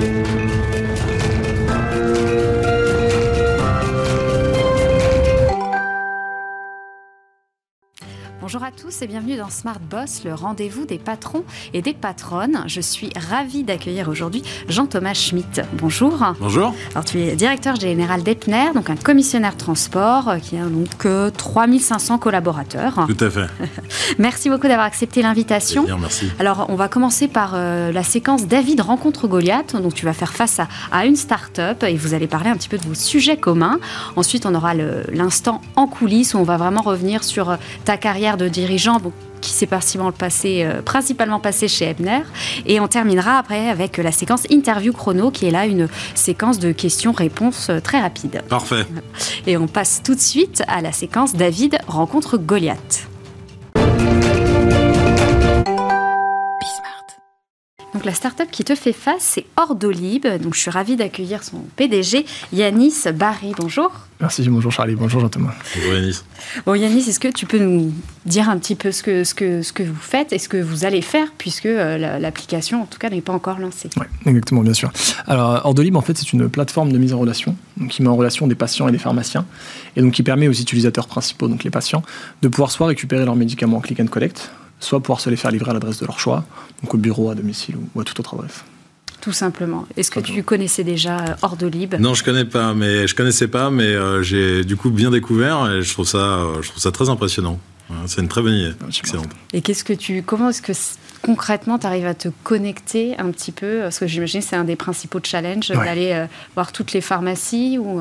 Thank you. Bonjour à tous et bienvenue dans Smart Boss, le rendez-vous des patrons et des patronnes. Je suis ravie d'accueillir aujourd'hui Jean-Thomas Schmitt. Bonjour. Bonjour. Alors tu es directeur général d'Epner, donc un commissionnaire transport euh, qui a donc 3500 collaborateurs. Tout à fait. merci beaucoup d'avoir accepté l'invitation. Bien, merci. Alors on va commencer par euh, la séquence David rencontre Goliath. Donc tu vas faire face à, à une start-up et vous allez parler un petit peu de vos sujets communs. Ensuite on aura l'instant en coulisses où on va vraiment revenir sur euh, ta carrière de dirigeant qui s'est principalement passé, euh, principalement passé chez Ebner. Et on terminera après avec la séquence interview chrono, qui est là une séquence de questions-réponses euh, très rapide. Parfait. Et on passe tout de suite à la séquence David rencontre Goliath. Donc la start-up qui te fait face, c'est Ordolib. Donc je suis ravie d'accueillir son PDG, Yanis Barry. Bonjour. Merci, bonjour Charlie, bonjour Jean-Thomas. Bonjour Yanis. Bon Yanis, est-ce que tu peux nous dire un petit peu ce que, ce que, ce que vous faites et ce que vous allez faire, puisque euh, l'application, en tout cas, n'est pas encore lancée? Oui, exactement, bien sûr. Alors Ordolib, en fait, c'est une plateforme de mise en relation, donc, qui met en relation des patients et des pharmaciens, et donc qui permet aux utilisateurs principaux, donc les patients, de pouvoir soit récupérer leurs médicaments en click and collect, soit pouvoir se les faire livrer à l'adresse de leur choix, donc au bureau, à domicile ou à toute autre adresse. Tout simplement. Est-ce que tu connaissais déjà euh, Ordolib Non, je connais pas, mais je connaissais pas, mais euh, j'ai du coup bien découvert et je trouve ça, euh, je trouve ça très impressionnant. C'est une très bonne idée, excellente. Et qu'est-ce que tu, comment est-ce que concrètement tu arrives à te connecter un petit peu? Parce que j'imagine que c'est un des principaux challenges d'aller voir toutes les pharmacies ou.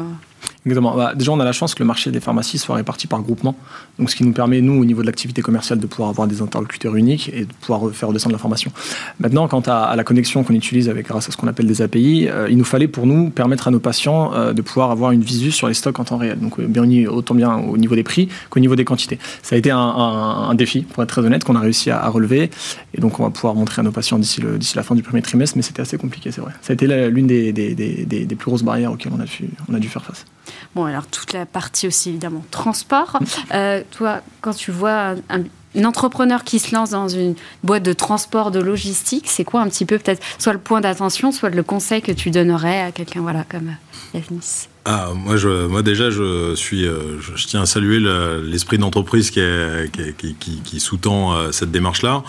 Exactement. Bah, déjà, on a la chance que le marché des pharmacies soit réparti par groupement. Donc, ce qui nous permet, nous, au niveau de l'activité commerciale, de pouvoir avoir des interlocuteurs uniques et de pouvoir faire redescendre l'information. Maintenant, quant à, la connexion qu'on utilise grâce à ce qu'on appelle des API, euh, il nous fallait pour nous permettre à nos patients euh, de pouvoir avoir une visu sur les stocks en temps réel. Donc, euh, autant bien au niveau des prix qu'au niveau des quantités. Ça a été un, défi, pour être très honnête, qu'on a réussi à, relever. Et donc, on va pouvoir montrer à nos patients d'ici la fin du premier trimestre, mais c'était assez compliqué, c'est vrai. Ça a été l'une des, plus grosses barrières auxquelles on a dû faire face. Bon, alors toute la partie aussi évidemment transport. Euh, toi, quand tu vois un, entrepreneur qui se lance dans une boîte de transport, de logistique, c'est quoi un petit peu peut-être soit le point d'attention, soit le conseil que tu donnerais à quelqu'un voilà, comme Yanis? Ah, moi, je, moi déjà, je suis, euh, je, tiens à saluer l'esprit d'entreprise qui, sous-tend euh, cette démarche-là.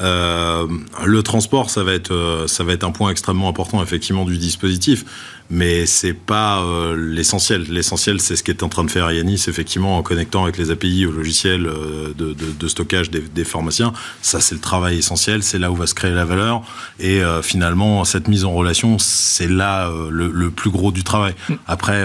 Euh, le transport, ça va être, ça va être un point extrêmement important effectivement du dispositif mais c'est pas euh, l'essentiel. L'essentiel, c'est ce qu'est en train de faire Yanis, effectivement, en connectant avec les API au logiciel euh, de, de, de, stockage des, des, pharmaciens. Ça, c'est le travail essentiel, c'est là où va se créer la valeur. Et euh, finalement, cette mise en relation, c'est là le, le, plus gros du travail. Mm. Après,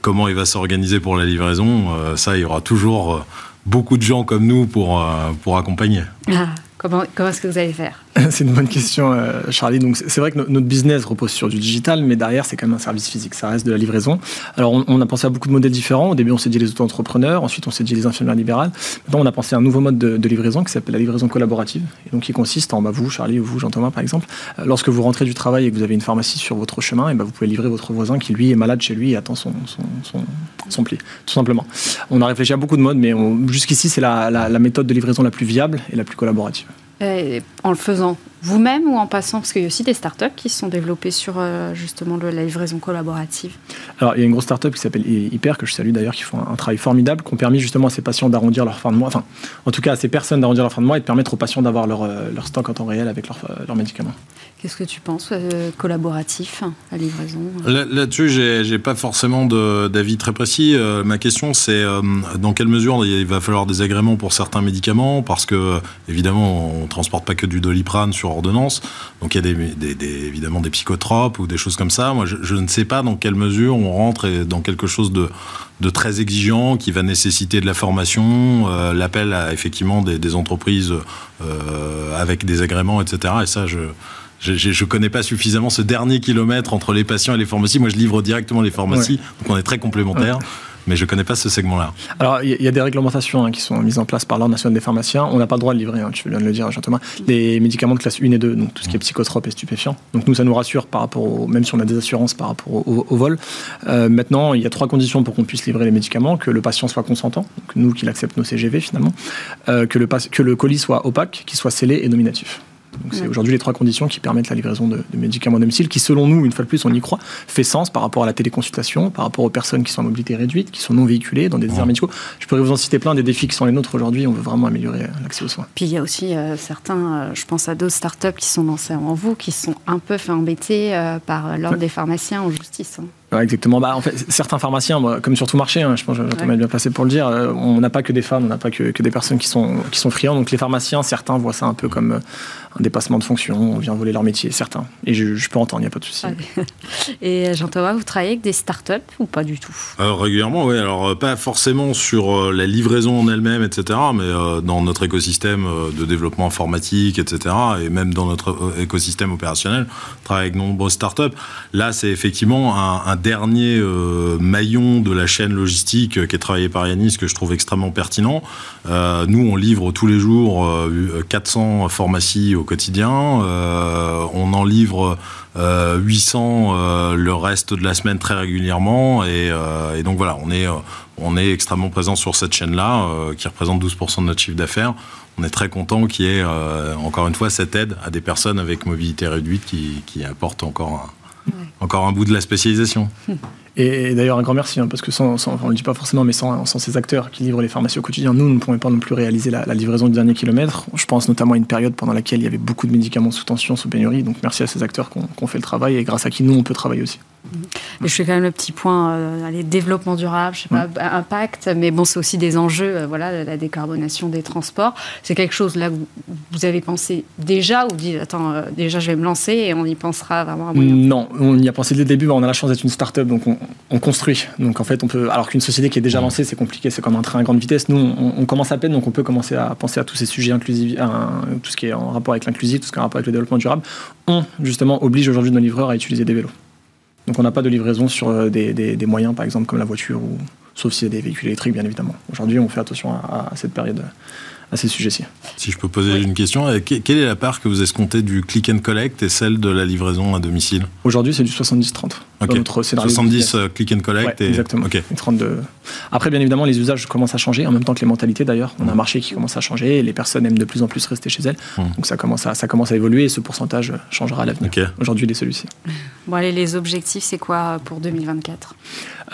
comment il va s'organiser pour la livraison, ça, il y aura toujours beaucoup de gens comme nous pour, pour accompagner. Ah. Comment, est-ce que vous allez faire? C'est une bonne question, euh, Charlie. Donc, c'est vrai que notre business repose sur du digital, mais derrière, c'est quand même un service physique. Ça reste de la livraison. Alors, on, a pensé à beaucoup de modèles différents. Au début, on s'est dit les auto-entrepreneurs. Ensuite, on s'est dit les infirmières libérales. Maintenant, on a pensé à un nouveau mode de, livraison qui s'appelle la livraison collaborative. Et donc, qui consiste en, bah, vous, Charlie, ou vous, Jean-Thomas, par exemple, euh, lorsque vous rentrez du travail et que vous avez une pharmacie sur votre chemin, et bah, vous pouvez livrer votre voisin qui, lui, est malade chez lui et attend son, son, son, pli, tout simplement. On a réfléchi à beaucoup de modes, mais jusqu'ici, c'est la méthode de livraison la plus viable et la plus collaborative. En le faisant vous-même ou en passant Parce qu'il y a aussi des startups qui se sont développées sur euh, justement la livraison collaborative. Alors, il y a une grosse startup qui s'appelle Hyper, que je salue d'ailleurs, qui font un, travail formidable, qui ont permis justement à ces patients d'arrondir leur fin de mois, enfin, en tout cas à ces personnes d'arrondir leur fin de mois et de permettre aux patients d'avoir leur, euh, leur stock en temps réel avec leurs médicaments. Qu'est-ce que tu penses euh, collaboratif, la livraison Là-dessus, j'ai, j'ai pas forcément d'avis très précis. ma question, c'est dans quelle mesure il va falloir des agréments pour certains médicaments, parce que évidemment, on transporte pas que du doliprane sur ordonnance. Donc il y a des, évidemment des psychotropes ou des choses comme ça. Moi, je, ne sais pas dans quelle mesure on rentre dans quelque chose de, très exigeant qui va nécessiter de la formation, euh, l'appel à effectivement des, entreprises euh, avec des agréments, etc. Et ça, je je ne connais pas suffisamment ce dernier kilomètre entre les patients et les pharmacies. Moi, je livre directement les pharmacies, donc on est très complémentaires mais je ne connais pas ce segment-là. Alors, il y, a des réglementations hein, qui sont mises en place par l'Ordre national des pharmaciens. On n'a pas le droit de livrer, hein, tu viens de le dire, Jean-Thomas, les médicaments de classe 1 et 2, donc tout ce qui est psychotrope et stupéfiant. Donc, nous, ça nous rassure par rapport au, même si on a des assurances par rapport au, vol. Euh, maintenant, il y a trois conditions pour qu'on puisse livrer les médicaments que le patient soit consentant, donc nous qu'il accepte nos CGV finalement, euh, que, le, que le colis soit opaque, qu'il soit scellé et nominatif. Donc c'est aujourd'hui les trois conditions qui permettent la livraison de, médicaments à domicile, qui selon nous, une fois de plus, on y croit, fait sens par rapport à la téléconsultation, par rapport aux personnes qui sont en mobilité réduite, qui sont non véhiculées dans des déserts médicaux. Je pourrais vous en citer plein des défis qui sont les nôtres aujourd'hui. On veut vraiment améliorer l'accès aux soins. Puis il y a aussi euh, certains, euh, je pense à d'autres startups qui sont lancés avant vous, qui sont un peu fait embêter euh, par l'ordre des pharmaciens en justice. Hein exactement. Bah, en fait, certains pharmaciens, comme sur tout marché, hein, je pense que ouais. bien placé pour le dire, euh, on n'a pas que des femmes, on n'a pas que, que, des personnes qui sont, qui sont friands. Donc les pharmaciens, certains voient ça un peu comme euh, un dépassement de fonction, on vient voler leur métier, certains. Et je, peux entendre, il n'y a pas de souci. Et Jean-Thomas, vous travaillez avec des startups ou pas du tout? Euh, Régulièrement, oui. Alors, pas forcément sur la livraison en elle-même, etc., mais dans notre écosystème de développement informatique, etc., et même dans notre écosystème opérationnel, on travaille avec de nombreuses startups. Là, c'est effectivement un, un dernier euh, maillon de la chaîne logistique euh, qui est travaillé par Yanis que je trouve extrêmement pertinent. Euh, nous, on livre tous les jours 400 pharmacies au quotidien. on en livre 800 le reste de la semaine très régulièrement. Et, donc voilà, on est, on est extrêmement présent sur cette chaîne-là qui représente 12% de notre chiffre d'affaires on est très content qu'il y ait, encore une fois, cette aide à des personnes avec mobilité réduite qui, qui apporte encore un, encore un bout de la spécialisation. Et d'ailleurs, un grand merci, hein, parce que sans, on ne le dit pas forcément, mais sans, ces acteurs qui livrent les pharmacies au quotidien, nous, ne pourrions pas non plus réaliser la, livraison du dernier kilomètre. Je pense notamment à une période pendant laquelle il y avait beaucoup de médicaments sous tension, sous pénurie. Donc merci à ces acteurs qui ont fait le travail et grâce à qui nous, on peut travailler aussi. je fais quand même le petit point, euh, développement durable, je sais pas, impact, mais bon, c'est aussi des enjeux, euh, voilà, la décarbonation des transports. C'est quelque chose là où vous avez pensé déjà ou dit, attends, euh, déjà je vais me lancer et on y pensera vraiment à moyen Non, on y a pensé dès le début, on a la chance d'être une start-up, donc on, on, construit. Donc en fait, on peut, alors qu'une société qui est déjà lancée, c'est compliqué, c'est comme un train à grande vitesse. Nous, on, commence à peine, donc on peut commencer à penser à tous ces sujets inclusifs, tout ce qui est en rapport avec l'inclusif, tout ce qui est en rapport avec le développement durable. On, justement, oblige aujourd'hui nos livreurs à utiliser des vélos. Donc on n'a pas de livraison sur euh, des, moyens, par exemple, comme la voiture, ou, sauf si c'est des véhicules électriques, bien évidemment. Aujourd'hui, on fait attention à cette période à ces sujets-ci. Si je peux poser une question, euh, quelle est la part que vous escomptez du click and collect et celle de la livraison à domicile? Aujourd'hui, c'est du 70-30. Okay. 70 euh, click and collect et... Exactement. Okay. 32. Après, bien évidemment, les usages commencent à changer, en même temps que les mentalités d'ailleurs. On a un marché qui commence à changer, les personnes aiment de plus en plus rester chez elles. Mmh. Donc ça commence, à, ça commence à évoluer et ce pourcentage changera à l'avenir. Aujourd'hui, il est celui-ci. Bon, allez, les objectifs, c'est quoi pour 2024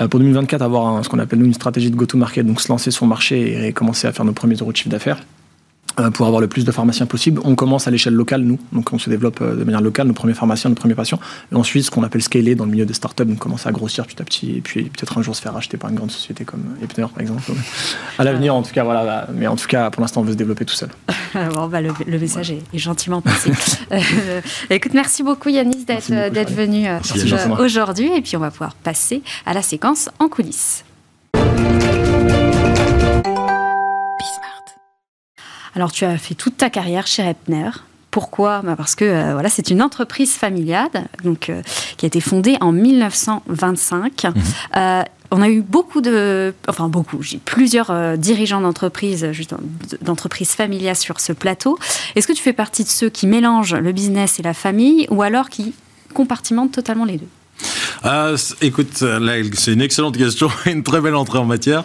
euh, Pour 2024, avoir ce qu'on appelle nous une stratégie de go-to-market, donc se lancer sur le marché et commencer à faire nos premiers euros de chiffre d'affaires. Euh, pour avoir le plus de pharmaciens possible. On commence à l'échelle locale, nous, donc on se développe euh, de manière locale, nos premiers pharmaciens, nos premiers patients. Et ensuite, ce qu'on appelle scaler dans le milieu des startups, on commence à grossir petit à petit, et puis peut-être un jour se faire racheter par une grande société comme Epner, par exemple. À l'avenir, en tout cas, voilà. Mais en tout cas, pour l'instant, on veut se développer tout seul. bon, bah, le, message est, gentiment passé. Euh, écoute, merci beaucoup Yanis d'être venu aujourd'hui, et puis on va pouvoir passer à la séquence en coulisses. Alors, tu as fait toute ta carrière chez Repner. Pourquoi? Bah, Parce que euh, voilà, c'est une entreprise familiale donc, euh, qui a été fondée en 1925. Mhm. Euh, on a eu beaucoup de, enfin beaucoup, plusieurs dirigeants d'entreprises, d'entreprises familiales sur ce plateau. Est-ce que tu fais partie de ceux qui mélangent le business et la famille, ou alors qui compartimentent totalement les deux? Écoute, c'est une excellente question, une très belle entrée en matière.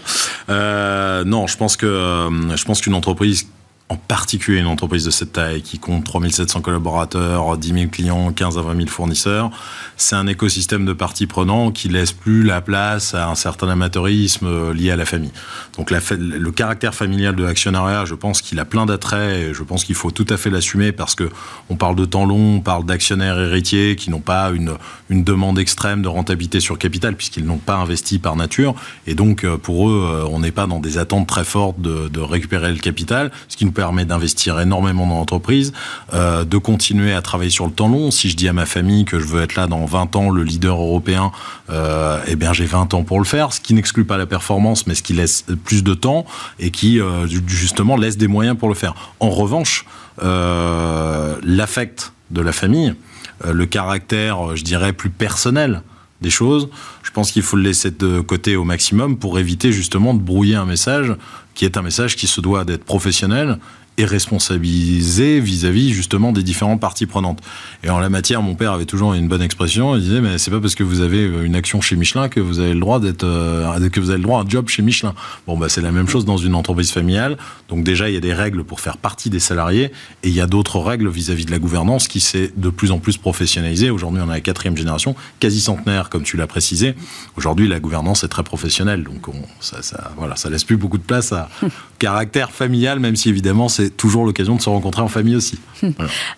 non, je pense que je pense qu'une entreprise particulier une entreprise de cette taille qui compte 3700 collaborateurs, 10 000 clients, 15 à 20 000 fournisseurs, c'est un écosystème de parties prenantes qui laisse plus la place à un certain amateurisme euh, lié à la famille. Donc le caractère familial de l'actionnariat, je pense qu'il a plein d'attraits et je pense qu'il faut tout à fait l'assumer parce que on parle de temps long, on parle d'actionnaires héritiers qui n'ont pas une, une demande extrême de rentabilité sur capital puisqu'ils n'ont pas investi par nature et donc euh, pour eux, euh, on n'est pas dans des attentes très fortes de récupérer le capital, ce qui nous permet d'investir énormément dans l'entreprise, euh, de continuer à travailler sur le temps long. Si je dis à ma famille que je veux être là dans 20 ans, le leader européen, euh, eh bien j'ai 20 ans pour le faire, ce qui n'exclut pas la performance, mais ce qui laisse plus de temps et qui euh, justement laisse des moyens pour le faire. En revanche, l'affect de la famille, le caractère, je dirais, plus personnel des choses, je pense qu'il faut le laisser de côté au maximum pour éviter justement de brouiller un message qui est un message qui se doit d'être professionnel et responsabiliser vis-à-vis justement des différentes parties prenantes. Et en la matière, mon père avait toujours une bonne expression. Il disait mais c'est pas parce que vous avez une action chez Michelin que vous avez le droit d'être euh, que vous avez le droit à un job chez Michelin. Bon bah c'est la même chose dans une entreprise familiale. Donc déjà il y a des règles pour faire partie des salariés et il y a d'autres règles vis-à-vis de la gouvernance qui s'est de plus en plus professionnalisée. Aujourd'hui on a la quatrième génération, quasi centenaire comme tu l'as précisé. Aujourd'hui la gouvernance est très professionnelle. Donc on, ça, ça voilà ça laisse plus beaucoup de place à caractère familial même si évidemment c'est toujours l'occasion de se rencontrer en famille aussi.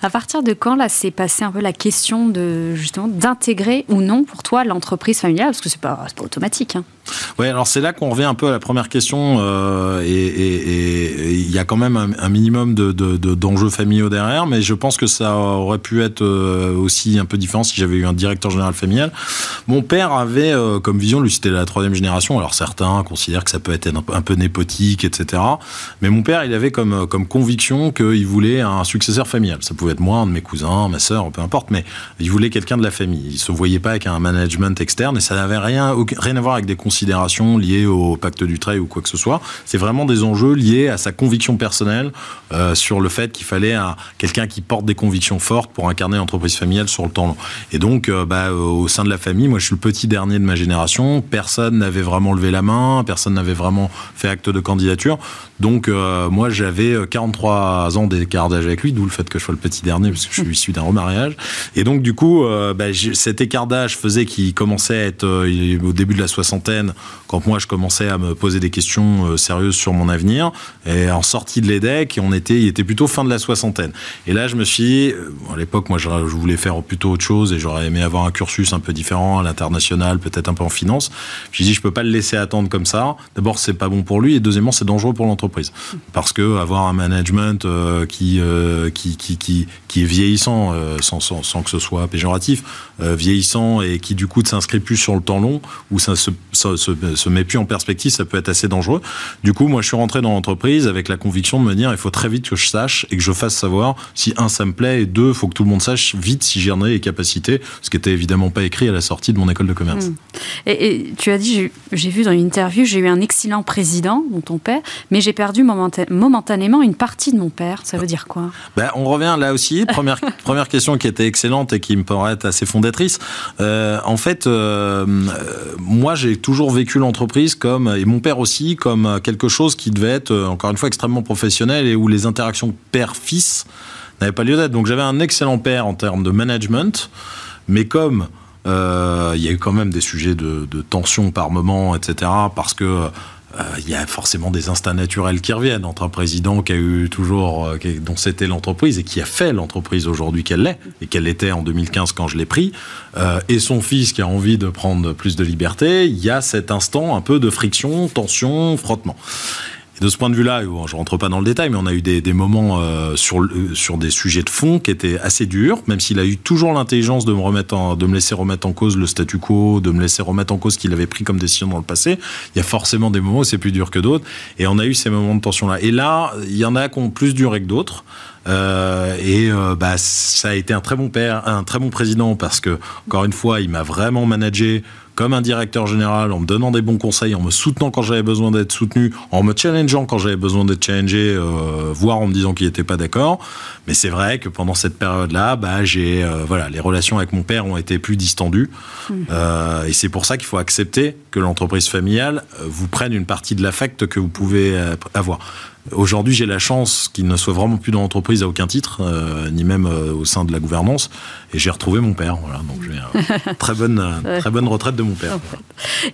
À partir de quand, là, s'est passé un peu la question de, justement, d'intégrer ou non pour toi l'entreprise familiale? Parce que c'est pas, pas automatique. Hein. Oui, alors c'est là qu'on revient un peu à la première question, euh, et il y a quand même un, minimum de, d'enjeux familiaux derrière, mais je pense que ça aurait pu être euh, aussi un peu différent si j'avais eu un directeur général familial. Mon père avait euh, comme vision, lui c'était la troisième génération, alors certains considèrent que ça peut être un, peu népotique, etc. Mais mon père, il avait comme, conviction qu'il voulait un successeur familial. Ça pouvait être moi, un de mes cousins, ma sœur, peu importe, mais il voulait quelqu'un de la famille. Il se voyait pas avec un management externe, et ça n'avait rien, à voir avec des considérations liées au pacte du trait ou quoi que ce soit. C'est vraiment des enjeux liés à sa conviction personnelle euh, sur le fait qu'il fallait quelqu'un qui porte des convictions fortes pour incarner l'entreprise familiale sur le temps long. Et donc, euh, bah, au sein de la famille, moi je suis le petit dernier de ma génération, personne n'avait vraiment levé la main, personne n'avait vraiment fait acte de candidature. Donc euh, moi j'avais 43 ans d'écart d'âge avec lui, d'où le fait que je sois le petit dernier, parce que je suis issu d'un remariage. Et donc du coup, bah, cet écart d'âge faisait qu'il commençait à être au début de la soixantaine quand moi je commençais à me poser des questions euh, sérieuses sur mon avenir. Et en sortie de l'EDEC, on était, il était plutôt fin de la soixantaine. Et là, je me suis dit, euh, à l'époque, moi je, voulais faire plutôt autre chose et j'aurais aimé avoir un cursus un peu différent à l'international, peut-être un peu en finance. Me dit, je peux pas le laisser attendre comme ça. D'abord, c'est pas bon pour lui et deuxièmement, c'est dangereux pour l'entreprise. Parce que avoir un management euh, qui, qui, qui, qui, est vieillissant, sans, que ce soit péjoratif, vieillissant et qui du coup ne s'inscrit plus sur le temps long, où ça se, se, met plus en perspective, ça peut être assez dangereux. Du coup, moi, je suis rentré dans l'entreprise avec la conviction de me dire, il faut très vite que je sache et que je fasse savoir si un, ça me plaît, et deux, il faut que tout le monde sache vite si j'en ai les capacités, ce qui était évidemment pas écrit à la sortie de mon école de commerce. Hmm. Et, tu as dit, j'ai vu dans une interview, j'ai eu un excellent président, dont ton père, mais j'ai perdu momentanément une partie de mon père. Ça veut dire quoi? Ben, On revient là aussi. Première, première question qui était excellente et qui me paraît assez fondatrice. Euh, en fait, euh, moi, j'ai toujours vécu l'entreprise comme, et mon père aussi, comme quelque chose qui devait être, euh, encore une fois, extrêmement professionnel et où les interactions père-fils n'avaient pas lieu d'être. Donc j'avais un excellent père en termes de management, mais comme euh, il y a eu quand même des sujets de, de tension par moment, etc., parce que il y a forcément des instincts naturels qui reviennent entre un président qui a eu toujours, euh, dont c'était l'entreprise et qui a fait l'entreprise aujourd'hui qu'elle l'est et qu'elle était en 2015 quand je l'ai pris, euh, et son fils qui a envie de prendre plus de liberté, il y a cet instant un peu de friction, tension, frottement. Et de ce point de vue-là, je rentre pas dans le détail, mais on a eu des, moments euh, sur, euh, sur des sujets de fond qui étaient assez durs, même s'il a eu toujours l'intelligence de me remettre en, de me laisser remettre en cause le statu quo, de me laisser remettre en cause ce qu'il avait pris comme décision dans le passé. Il y a forcément des moments où c'est plus dur que d'autres, et on a eu ces moments de tension-là. Et là, il y en a qui ont plus duré que d'autres. Euh, et bah, ça a été un très bon père, un très bon président parce que encore une fois, il m'a vraiment managé comme un directeur général, en me donnant des bons conseils, en me soutenant quand j'avais besoin d'être soutenu, en me challengeant quand j'avais besoin d'être challengé, euh, voire en me disant qu'il n'était pas d'accord. Mais c'est vrai que pendant cette période-là, bah, j'ai, euh, voilà, les relations avec mon père ont été plus distendues. Mmh. Euh, et c'est pour ça qu'il faut accepter que l'entreprise familiale vous prenne une partie de l'affect que vous pouvez avoir. Aujourd'hui, j'ai la chance qu'il ne soit vraiment plus dans l'entreprise à aucun titre, euh, ni même euh, au sein de la gouvernance. Et j'ai retrouvé mon père. Voilà, donc j'ai une très bonne, très bonne retraite de mon père.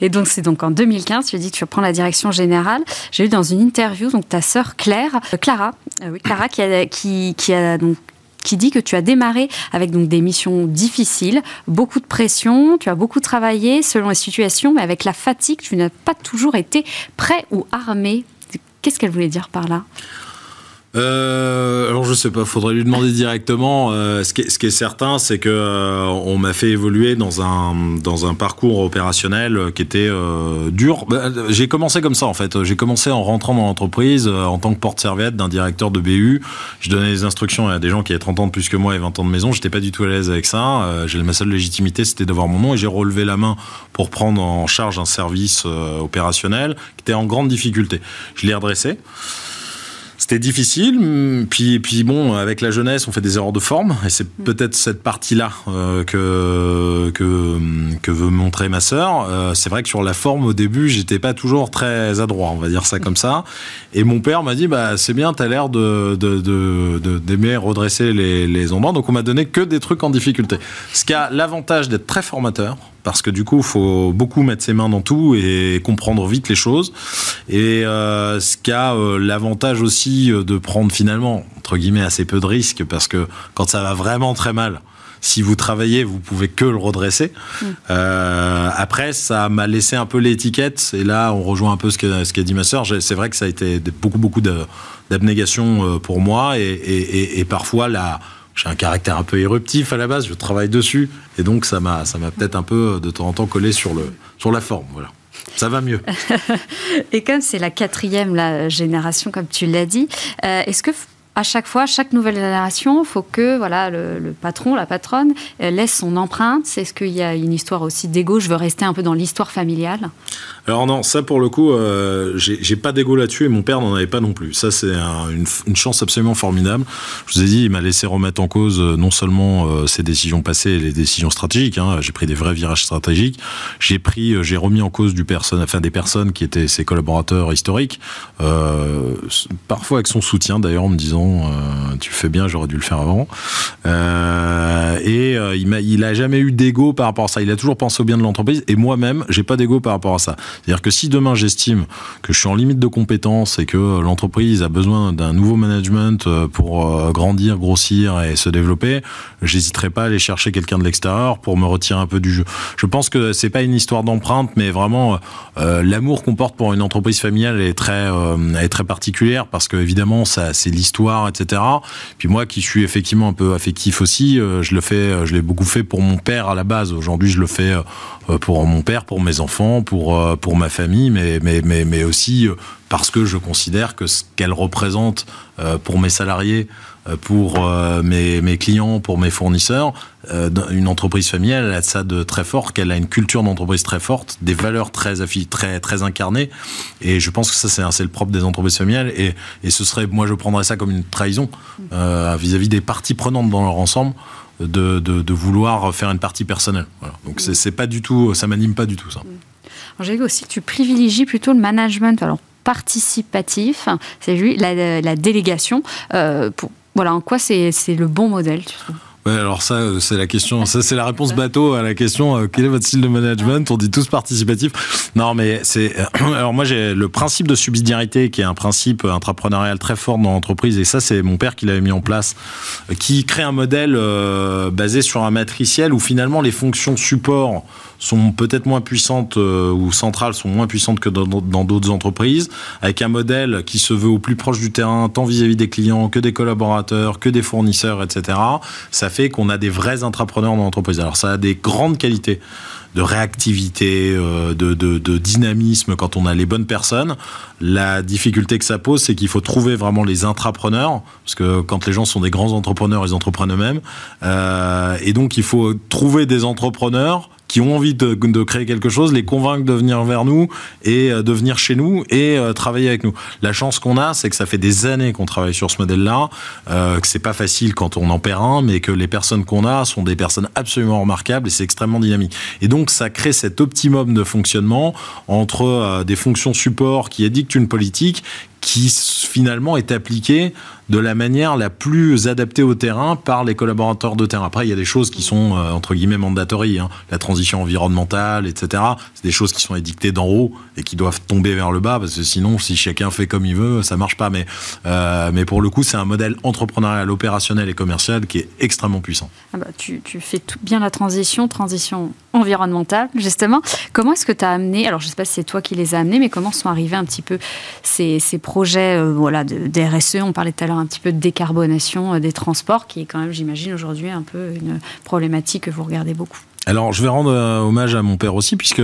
Et donc c'est donc en 2015, tu as dit que tu reprends la direction générale. J'ai eu dans une interview donc ta sœur Claire, euh, Clara, oui, Clara qui a, qui, qui a donc qui dit que tu as démarré avec donc des missions difficiles, beaucoup de pression, tu as beaucoup travaillé selon les situations, mais avec la fatigue, tu n'as pas toujours été prêt ou armé Qu'est-ce qu'elle voulait dire par là? Euh, alors je sais pas, faudrait lui demander directement. Euh, ce, qui est, ce, qui est, certain, c'est que euh, on m'a fait évoluer dans un dans un parcours opérationnel qui était euh, dur. Bah, j'ai commencé comme ça en fait. J'ai commencé en rentrant dans l'entreprise euh, en tant que porte-serviette d'un directeur de BU. Je donnais des instructions à des gens qui avaient 30 ans de plus que moi et 20 ans de maison. J'étais pas du tout à l'aise avec ça. j'ai ma seule légitimité, c'était d'avoir mon nom et j'ai relevé la main pour prendre en charge un service opérationnel qui était en grande difficulté. Je l'ai redressé. C'était difficile, puis, puis bon, avec la jeunesse, on fait des erreurs de forme, et c'est mm. peut-être cette partie-là euh, que, que, que veut montrer ma sœur. Euh, c'est vrai que sur la forme, au début, j'étais pas toujours très adroit, on va dire ça comme ça. Et mon père m'a dit, bah, c'est bien, t'as l'air de, d'aimer redresser les, les endroits, donc on m'a donné que des trucs en difficulté. Ce qui a l'avantage d'être très formateur, parce que du coup, il faut beaucoup mettre ses mains dans tout et comprendre vite les choses. Et euh, ce qui a euh, l'avantage aussi euh, de prendre finalement, entre guillemets, assez peu de risques, parce que quand ça va vraiment très mal, si vous travaillez, vous pouvez que le redresser. Mm. Euh, après, ça m'a laissé un peu l'étiquette, et là, on rejoint un peu ce qu'a ce dit ma sœur. C'est vrai que ça a été beaucoup, beaucoup d'abnégation pour moi, et, et, et parfois, la j'ai un caractère un peu éruptif à la base, je travaille dessus, et donc ça m'a, ça m'a peut-être un peu de temps en temps collé sur, le, sur la forme. Voilà. Ça va mieux. et comme c'est la quatrième la génération, comme tu l'as dit, euh, est-ce que à chaque fois, chaque nouvelle génération, il faut que voilà, le, patron, la patronne euh, laisse son empreinte. Est-ce qu'il y a une histoire aussi d'ego Je veux rester un peu dans l'histoire familiale. Alors non, ça pour le coup, euh, j'ai pas d'ego là-dessus et mon père n'en avait pas non plus. Ça c'est une, chance absolument formidable. Je vous ai dit, il m'a laissé remettre en cause euh, non seulement euh, ses décisions passées et les décisions stratégiques. Hein, j'ai pris des vrais virages stratégiques. J'ai pris, j'ai remis en cause du personne, enfin des personnes qui étaient ses collaborateurs historiques, parfois avec son soutien d'ailleurs en me disant tu fais bien, j'aurais dû le faire avant. et il m'a, il a jamais eu d'ego par rapport à ça. Il a toujours pensé au bien de l'entreprise et moi-même, j'ai pas d'ego par rapport à ça. C'est-à-dire que si demain j'estime que je suis en limite de compétences et que l'entreprise a besoin d'un nouveau management euh, pour euh, grandir, grossir et se développer, j'hésiterai pas à aller chercher quelqu'un de l'extérieur pour me retirer un peu du jeu. Je pense que c'est pas une histoire d'empreinte, mais vraiment euh, l'amour qu'on porte pour une entreprise familiale est très est très particulière parce que évidemment c'est l'histoire, etc. Puis moi qui suis effectivement un peu affectif aussi, je le fais, je l'ai beaucoup fait pour mon père à la base. Aujourd'hui je le fais pour mon père, pour mes enfants, pour pour ma famille, mais, mais, mais, mais aussi euh, parce que je considère que ce qu'elle représente euh, pour mes salariés, euh, pour mes, mes, clients, pour mes fournisseurs, une entreprise familiale, elle a ça de très fort, qu'elle a une culture d'entreprise très forte, des valeurs très, très, très incarnées. Et je pense que ça, c'est le propre des entreprises familiales. Et, et ce serait, moi, je prendrais ça comme une trahison vis-à-vis des parties prenantes dans leur ensemble. De, de, de, vouloir faire une partie personnelle. Voilà. Donc c'est pas du tout, ça m'anime pas du tout ça. J'ai vu aussi que tu privilégies plutôt le management alors, participatif, c'est lui, la, la, délégation. Euh, voilà, en quoi c'est le bon modèle, tu alors ça, euh, c'est la question. Ça, c'est la réponse bateau à la question euh, quel est votre style de management? On dit tous participatif. Non, mais c'est. Alors moi, j'ai le principe de subsidiarité qui est un principe intrapreneurial très fort dans l'entreprise, et ça, c'est mon père qui l'avait mis en place, qui crée un modèle basé sur un matriciel où finalement les fonctions support sont peut-être moins puissantes euh, ou centrales sont moins puissantes que dans d'autres entreprises, avec un modèle qui se veut au plus proche du terrain, tant vis-à-vis des clients que des collaborateurs, que des fournisseurs, etc. Ça fait qu'on a des vrais intrapreneurs dans l'entreprise. Alors ça a des grandes qualités de réactivité, euh, de, dynamisme quand on a les bonnes personnes. La difficulté que ça pose, c'est qu'il faut trouver vraiment les intrapreneurs, parce que quand les gens sont des grands entrepreneurs, ils entreprennent eux-mêmes. Euh, et donc, il faut trouver des entrepreneurs qui ont envie de, créer quelque chose, les convaincre de venir vers nous et euh, de venir chez nous et euh, travailler avec nous. La chance qu'on a, c'est que ça fait des années qu'on travaille sur ce modèle-là, euh, que c'est pas facile quand on en perd un, mais que les personnes qu'on a sont des personnes absolument remarquables et c'est extrêmement dynamique. Et donc ça crée cet optimum de fonctionnement entre des fonctions support qui édictent une politique qui finalement est appliquée de la manière la plus adaptée au terrain par les collaborateurs de terrain. Après, il y a des choses qui sont, euh, entre guillemets, mandatories. Hein. La transition environnementale, etc. C'est des choses qui sont édictées d'en haut et qui doivent tomber vers le bas, parce que sinon, si chacun fait comme il veut, ça marche pas. Mais, euh, mais pour le coup, c'est un modèle entrepreneurial, opérationnel et commercial qui est extrêmement puissant. Ah bah, tu, tu, fais tout bien la transition, transition environnementale, justement. Comment est-ce que tu as amené, alors je sais pas si c'est toi qui les as amenés, mais comment sont arrivés un petit peu ces, ces projets euh, voilà, de RSE On parlait tout à l'heure un petit peu de décarbonation euh, des transports, qui est quand même, j'imagine, aujourd'hui un peu une problématique que vous regardez beaucoup. Alors, je vais rendre euh, hommage à mon père aussi, puisque,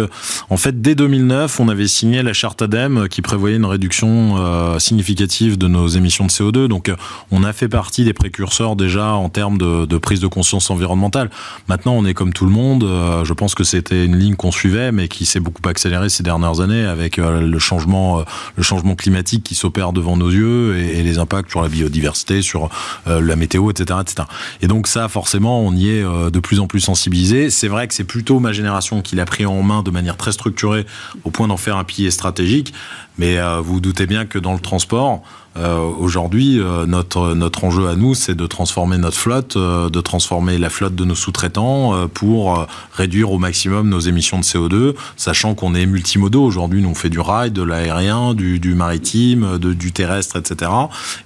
en fait, dès 2009, on avait signé la charte ADEME qui prévoyait une réduction euh, significative de nos émissions de CO2. Donc, euh, on a fait partie des précurseurs déjà en termes de, de, prise de conscience environnementale. Maintenant, on est comme tout le monde. je pense que c'était une ligne qu'on suivait, mais qui s'est beaucoup accélérée ces dernières années avec le changement, le changement climatique qui s'opère devant nos yeux et, et, les impacts sur la biodiversité, sur la météo, etc., etc. Et donc, ça, forcément, on y est de plus en plus sensibilisé c'est vrai que c'est plutôt ma génération qui l'a pris en main de manière très structurée au point d'en faire un pilier stratégique. Mais euh, vous, vous doutez bien que dans le transport, euh, aujourd'hui, euh, notre, notre enjeu à nous, c'est de transformer notre flotte, euh, de transformer la flotte de nos sous-traitants pour réduire au maximum nos émissions de CO2, sachant qu'on est multimodaux. Aujourd'hui, nous, on fait du rail, de l'aérien, du, maritime, du terrestre, etc.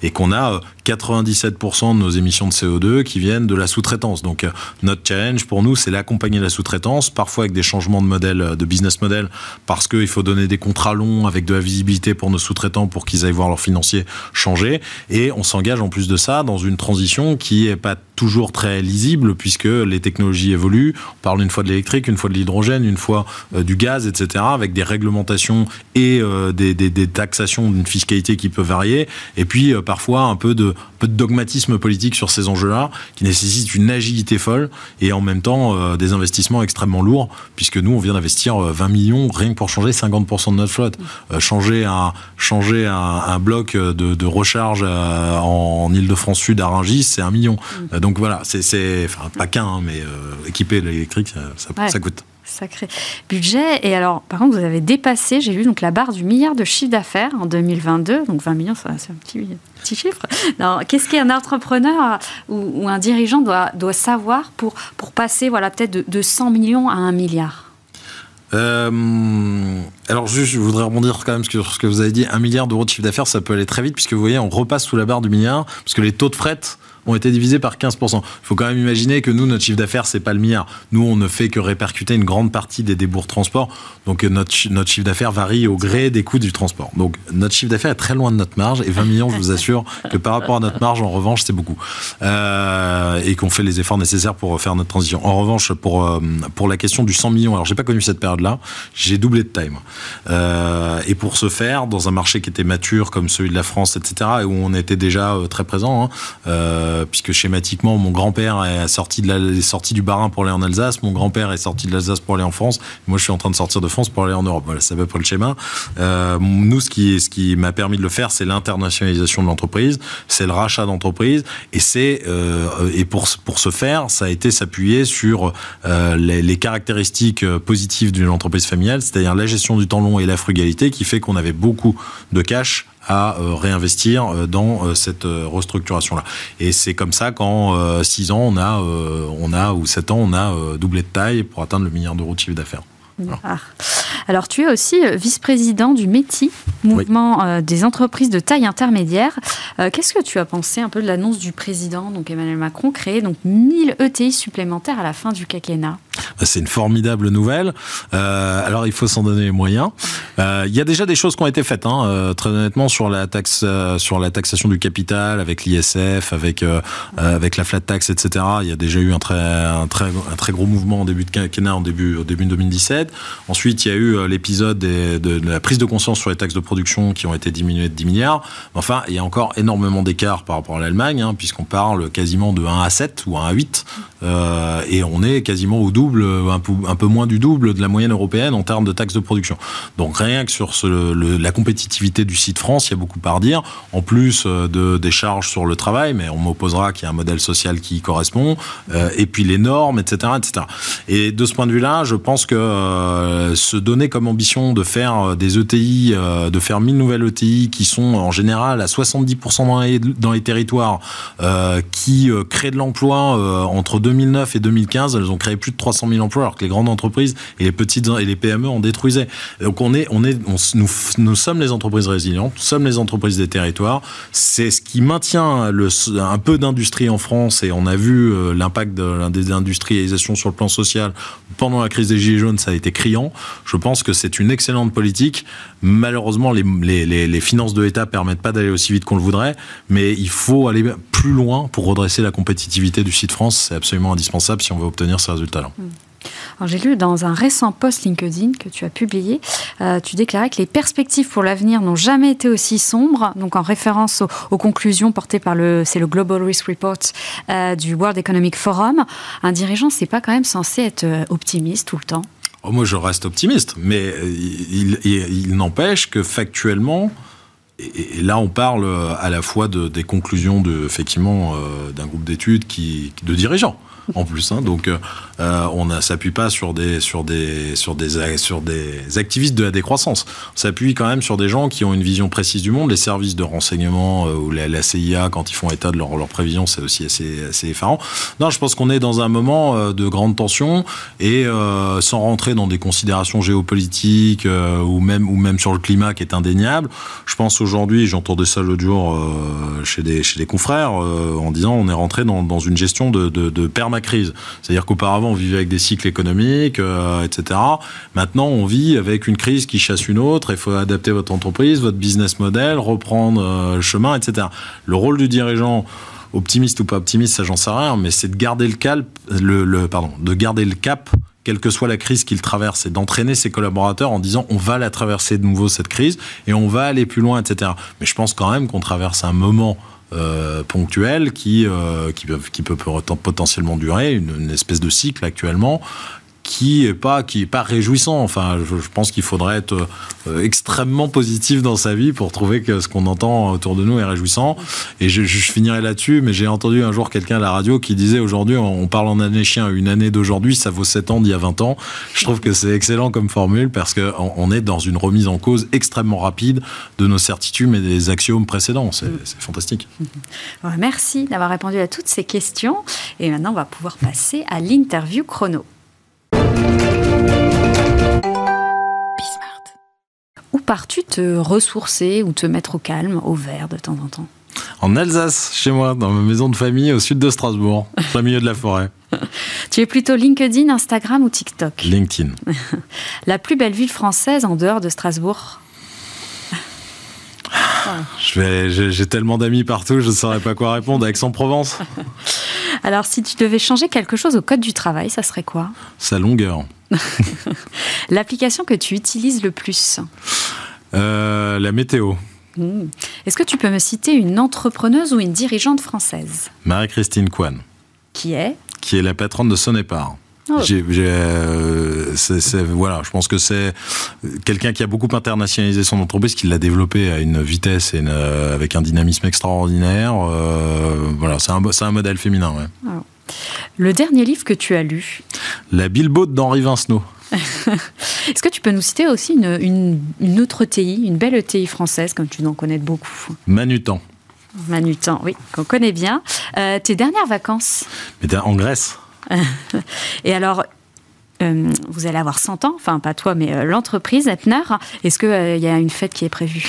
Et qu'on a 97% de nos émissions de CO2 qui viennent de la sous-traitance. Donc, notre challenge pour nous, c'est l'accompagner la sous-traitance, parfois avec des changements de modèle, de business model, parce qu'il faut donner des contrats longs avec de la visibilité pour nos sous-traitants pour qu'ils aillent voir leurs financiers changer. Et on s'engage en plus de ça dans une transition qui est pas toujours très lisible puisque les technologies évoluent. On parle une fois de l'électrique, une fois de l'hydrogène, une fois euh, du gaz, etc. avec des réglementations et euh, des, des, taxations d'une fiscalité qui peut varier. Et puis euh, parfois un peu de, peu de dogmatisme politique sur ces enjeux-là qui nécessitent une agilité folle et en même temps des investissements extrêmement lourds puisque nous on vient d'investir 20 millions rien que pour changer 50% de notre flotte. changer un, changer un bloc de de, recharge euh, en, Ile-de-France Sud à Rungis, c'est un million. Mm. Donc voilà, c'est enfin pas qu'un, hein, mais euh, équipé l'électrique, ça, ça, ça coûte sacré budget. Et alors, par contre, vous avez dépassé, j'ai vu, donc la barre du milliard de chiffre d'affaires en 2022. Donc 20 millions, c'est un petit, petit chiffre. Qu'est-ce qu'un entrepreneur ou, ou, un dirigeant doit, doit savoir pour, pour passer voilà, peut-être de, de 100 millions à 1 milliard? Euh, alors juste, je voudrais rebondir quand même sur ce que vous avez dit. Un milliard d'euros de chiffre d'affaires, ça peut aller très vite puisque vous voyez, on repasse sous la barre du milliard parce que les taux de fret ont été divisés par 15%. Il faut quand même imaginer que nous, notre chiffre d'affaires, c'est pas le milliard. Nous, on ne fait que répercuter une grande partie des débours de transport. Donc, notre, notre chiffre d'affaires varie au gré des coûts du transport. Donc, notre chiffre d'affaires est très loin de notre marge. Et 20 millions, je vous assure que par rapport à notre marge, en revanche, c'est beaucoup. Euh, et qu'on fait les efforts nécessaires pour faire notre transition. En revanche, pour, euh, pour la question du 100 millions, alors, j'ai pas connu cette période-là. J'ai doublé de time. Euh, et pour ce faire, dans un marché qui était mature comme celui de la France, etc., et où on était déjà euh, très présent, hein, euh, euh, puisque schématiquement, mon grand-père est sorti, de du Barin pour aller en Alsace, mon grand-père est sorti de l'Alsace pour aller en France, moi je suis en train de sortir de France pour aller en Europe. Voilà, c'est à peu près le schéma. Euh, nous, ce qui, m'a permis de le faire, c'est l'internationalisation de l'entreprise, c'est le rachat d'entreprise, et euh, et pour pour ce faire, ça a été s'appuyer sur les, les, caractéristiques positives d'une entreprise familiale, c'est-à-dire la gestion du temps long et la frugalité, qui fait qu'on avait beaucoup de cash à euh, réinvestir euh, dans euh, cette restructuration-là. Et c'est comme ça qu'en 6 ans, on a, on a, ou 7 ans, on a doublé de taille pour atteindre le milliard d'euros de chiffre d'affaires. Ah. Alors, tu es aussi vice-président du METI, mouvement oui. des entreprises de taille intermédiaire. Qu'est-ce que tu as pensé un peu de l'annonce du président, donc Emmanuel Macron, créer donc 1000 ETI supplémentaires à la fin du quinquennat? C'est une formidable nouvelle. Euh, alors il faut s'en donner les moyens. Euh, il y a déjà des choses qui ont été faites, hein, euh, très honnêtement, sur la taxe, sur la taxation du capital, avec l'ISF, avec avec la flat tax, etc. Il y a déjà eu un très un très un très gros mouvement en début de quinquennat, en début au début de 2017. Ensuite, il y a eu l'épisode de, de, la prise de conscience sur les taxes de production qui ont été diminuées de 10 milliards. Enfin, il y a encore énormément d'écart par rapport à l'Allemagne, hein, puisqu'on parle quasiment de 1 à 7 ou 1 à 8, et on est quasiment au double un peu, un peu, moins du double de la moyenne européenne en termes de taxes de production. Donc rien que sur la compétitivité du site France, il y a beaucoup à redire. En plus euh, de, des charges sur le travail, mais on m'opposera qu'il y a un modèle social qui y correspond, euh, et puis les normes, etc., etc. Et de ce point de vue-là, je pense que euh, se donner comme ambition de faire euh, des ETI, euh, de faire 1000 nouvelles ETI qui sont en général à 70% dans les, dans les territoires, qui créent de l'emploi entre 2009 et 2015, elles ont créé plus de 300 000 emplois, alors que les grandes entreprises et les petites et les PME en détruisaient. Donc on est, on est, nous, nous sommes les entreprises résilientes, nous sommes les entreprises des territoires. C'est ce qui maintient le, un peu d'industrie en France et on a vu euh, l'impact de la désindustrialisation sur le plan social pendant la crise des gilets jaunes, ça a été criant. Je pense que c'est une excellente politique. Malheureusement, les finances de l'État permettent pas d'aller aussi vite qu'on le voudrait, mais il faut aller plus loin pour redresser la compétitivité du site France. C'est absolument indispensable si on veut obtenir ces résultats-là. J'ai lu dans un récent post LinkedIn que tu as publié, euh, tu déclarais que les perspectives pour l'avenir n'ont jamais été aussi sombres, donc en référence aux, conclusions portées par le, c'est le Global Risk Report euh, du World Economic Forum. Un dirigeant, c'est pas quand même censé être euh, optimiste tout le temps. Oh, Moi, je reste optimiste, mais il, n'empêche que factuellement, et, là, on parle à la fois de, des conclusions de, effectivement, d'un groupe d'études qui, de dirigeants en plus. Hein. donc, euh, euh, on ne s'appuie pas sur des, sur, des, sur, des, sur des activistes de la décroissance. On s'appuie quand même sur des gens qui ont une vision précise du monde. Les services de renseignement euh, ou la, CIA, quand ils font état de leurs leur prévisions, c'est aussi assez, assez effarant. Non, je pense qu'on est dans un moment de grande tension et sans rentrer dans des considérations géopolitiques ou, même, ou même sur le climat qui est indéniable. Je pense aujourd'hui, j'entendais ça l'autre jour chez, des, chez des confrères en disant on est rentré dans, une gestion de, de, de crise. C'est-à-dire qu'auparavant, on vivait avec des cycles économiques, euh, etc. Maintenant, on vit avec une crise qui chasse une autre. Il faut adapter votre entreprise, votre business model, reprendre euh, le chemin, etc. Le rôle du dirigeant optimiste ou pas optimiste, ça j'en sais rien, mais c'est de garder le cap, le, pardon, de garder le cap, quelle que soit la crise qu'il traverse, et d'entraîner ses collaborateurs en disant on va la traverser de nouveau cette crise et on va aller plus loin, etc. Mais je pense quand même qu'on traverse un moment euh, qui, euh, qui, peut potentiellement durer, une, espèce de cycle actuellement qui est pas qui est pas réjouissant. Enfin, je, pense qu'il faudrait être euh, extrêmement positif dans sa vie pour trouver que ce qu'on entend autour de nous est réjouissant. Et je, je finirai là-dessus, mais j'ai entendu un jour quelqu'un à la radio qui disait aujourd'hui, on parle en année chien, une année d'aujourd'hui, ça vaut 7 ans d'il y a 20 ans. Je trouve que c'est excellent comme formule parce que on est dans une remise en cause extrêmement rapide de nos certitudes et des axiomes précédents. C'est fantastique. Merci d'avoir répondu à toutes ces questions. Et maintenant, on va pouvoir passer à l'interview chrono. Où pars-tu te ressourcer ou te mettre au calme, au vert de temps en temps? En Alsace, chez moi, dans ma maison de famille au sud de Strasbourg, au milieu de la forêt. tu es plutôt LinkedIn, Instagram ou TikTok? LinkedIn. la plus belle ville française en dehors de Strasbourg? J'ai tellement d'amis partout, je ne saurais pas quoi répondre. Aix-en-Provence? Alors, si tu devais changer quelque chose au code du travail, ça serait quoi? Sa longueur. L'application que tu utilises le plus? Euh, La météo. Hmm. Est-ce que tu peux me citer une entrepreneuse ou une dirigeante française? Marie-Christine Kwan. Qui est? Qui est la patronne de Sonépar. Oh. Euh, voilà, je pense que c'est quelqu'un qui a beaucoup internationalisé son entreprise, qui l'a développé à une vitesse et avec un dynamisme extraordinaire. Euh, voilà, c'est un, un, modèle féminin. Oh. Le dernier livre que tu as lu? La Bilbo d'Henri Vincenot. Est-ce que tu peux nous citer aussi une, autre TI, une belle TI française, comme tu en connais beaucoup? Manutan. Manutan, oui, qu'on connaît bien. Euh, tes dernières vacances? En Grèce. Et alors, euh, vous allez avoir 100 ans, enfin pas toi, mais euh, l'entreprise Etner. Est-ce qu'il euh, y a une fête qui est prévue?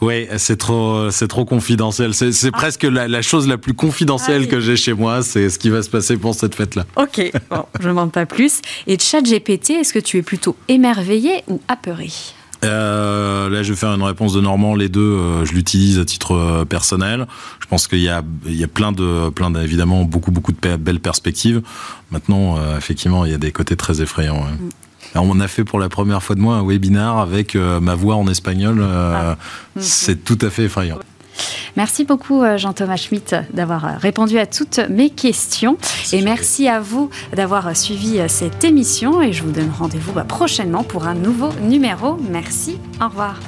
Oui, c'est trop, c'est trop confidentiel. C'est, ah. presque la, chose la plus confidentielle ah que j'ai chez moi. C'est ce qui va se passer pour cette fête-là. Ok, bon, je ne demande pas plus. Et GPT, est-ce que tu es plutôt émerveillé ou apeuré? Euh, là, je vais faire une réponse de Normand. Les deux, euh, je l'utilise à titre euh, personnel. Je pense qu'il y a, il y a plein de, plein d'évidemment beaucoup, beaucoup de belles perspectives. Maintenant, effectivement, il y a des côtés très effrayants. Mm. on a fait pour la première fois de moi un webinar avec ma voix en espagnol. Ah. Mm. C'est tout à fait effrayant. Merci beaucoup euh, Jean-Thomas Schmitt d'avoir euh, répondu à toutes mes questions et merci à vous d'avoir euh, suivi cette émission et je vous donne rendez-vous bah, prochainement pour un nouveau numéro. Merci, au revoir.